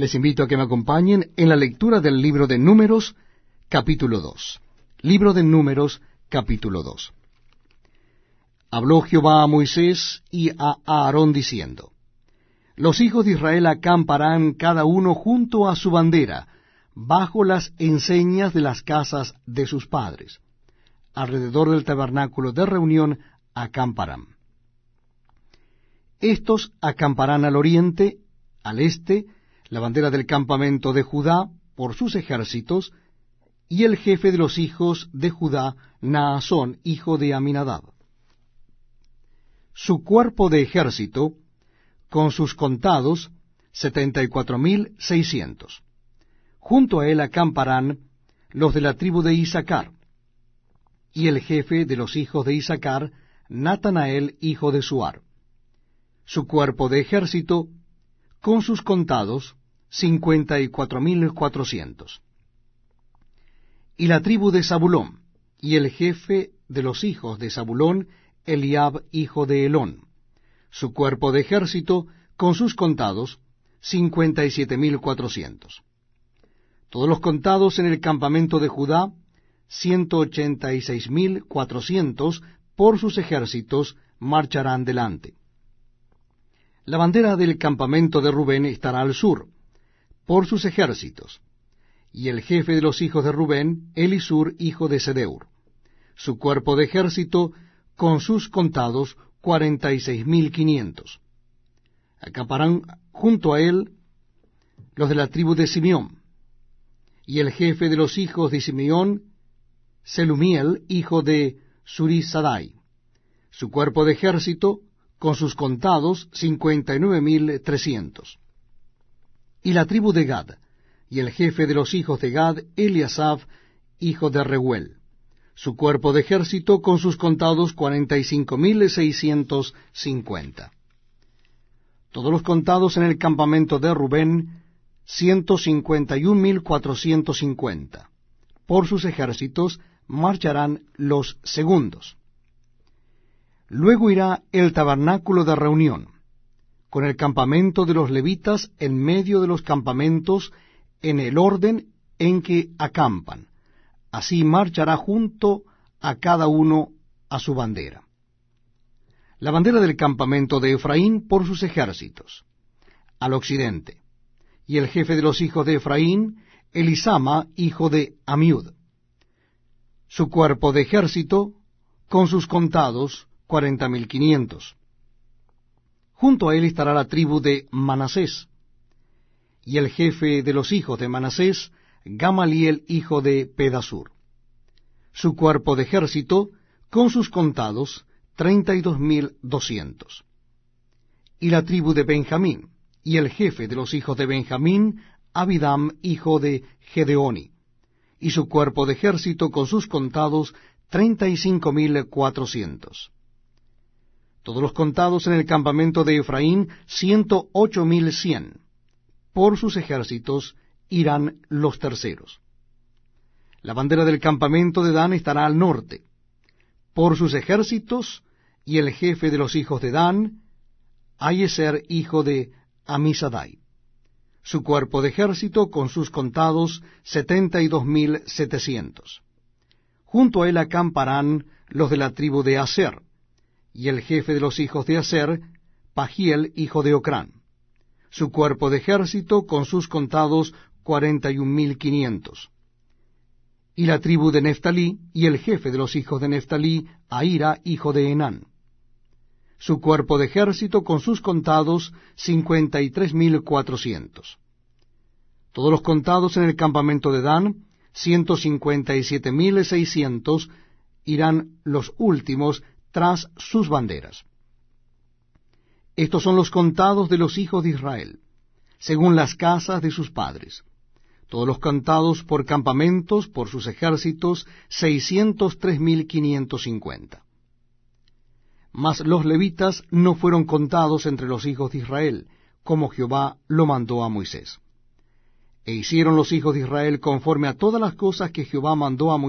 Les invito a que me acompañen en la lectura del libro de Números, capítulo 2. Libro de Números, capítulo 2. Habló Jehová a Moisés y a Aarón diciendo, Los hijos de Israel acamparán cada uno junto a su bandera, bajo las enseñas de las casas de sus padres. Alrededor del tabernáculo de reunión acamparán. Estos acamparán al oriente, al este, la bandera del campamento de Judá por sus ejércitos, y el jefe de los hijos de Judá, Naasón, hijo de Aminadab. Su cuerpo de ejército, con sus contados, setenta y cuatro mil seiscientos. Junto a él acamparán los de la tribu de Isaacar, y el jefe de los hijos de Isaacar, Natanael, hijo de Suar su cuerpo de ejército, con sus contados, cincuenta y cuatro mil cuatrocientos. Y la tribu de Zabulón, y el jefe de los hijos de Zabulón, Eliab, hijo de Elón, su cuerpo de ejército, con sus contados, cincuenta y siete mil cuatrocientos. Todos los contados en el campamento de Judá, ciento ochenta y seis mil cuatrocientos, por sus ejércitos, marcharán delante. La bandera del campamento de Rubén estará al sur, por sus ejércitos, y el jefe de los hijos de Rubén, Elisur, hijo de Sedeur. Su cuerpo de ejército, con sus contados, cuarenta y seis mil quinientos. Acaparán junto a él los de la tribu de Simeón, y el jefe de los hijos de Simeón, Selumiel, hijo de Surisadai. Su cuerpo de ejército, con sus contados cincuenta y nueve mil trescientos. Y la tribu de Gad, y el jefe de los hijos de Gad, Eliasaf, hijo de Reuel. Su cuerpo de ejército con sus contados cuarenta y cinco mil seiscientos cincuenta. Todos los contados en el campamento de Rubén, ciento cincuenta y un mil cuatrocientos cincuenta. Por sus ejércitos marcharán los segundos. Luego irá el tabernáculo de reunión, con el campamento de los levitas en medio de los campamentos, en el orden en que acampan. Así marchará junto a cada uno a su bandera. La bandera del campamento de Efraín por sus ejércitos, al occidente, y el jefe de los hijos de Efraín, Elisama, hijo de Amiud. Su cuerpo de ejército, con sus contados, cuarenta mil quinientos. Junto a él estará la tribu de Manasés, y el jefe de los hijos de Manasés, Gamaliel, hijo de Pedasur. Su cuerpo de ejército, con sus contados, treinta y dos mil doscientos. Y la tribu de Benjamín, y el jefe de los hijos de Benjamín, Abidam, hijo de Gedeoni, y su cuerpo de ejército con sus contados, treinta y cinco mil cuatrocientos todos los contados en el campamento de Efraín, ciento ocho mil cien. Por sus ejércitos irán los terceros. La bandera del campamento de Dan estará al norte. Por sus ejércitos, y el jefe de los hijos de Dan, Ayeser, hijo de Amisadai. Su cuerpo de ejército, con sus contados, setenta y dos mil setecientos. Junto a él acamparán los de la tribu de Aser y el jefe de los hijos de Aser, Pagiel, hijo de Ocrán. Su cuerpo de ejército, con sus contados, cuarenta y un mil quinientos. Y la tribu de Neftalí, y el jefe de los hijos de Neftalí, Aira, hijo de Enán. Su cuerpo de ejército, con sus contados, cincuenta y tres mil cuatrocientos. Todos los contados en el campamento de Dan, ciento cincuenta y siete mil seiscientos, irán los últimos tras sus banderas. Estos son los contados de los hijos de Israel, según las casas de sus padres. Todos los contados por campamentos, por sus ejércitos, seiscientos tres mil quinientos cincuenta. Mas los levitas no fueron contados entre los hijos de Israel, como Jehová lo mandó a Moisés. E hicieron los hijos de Israel conforme a todas las cosas que Jehová mandó a Moisés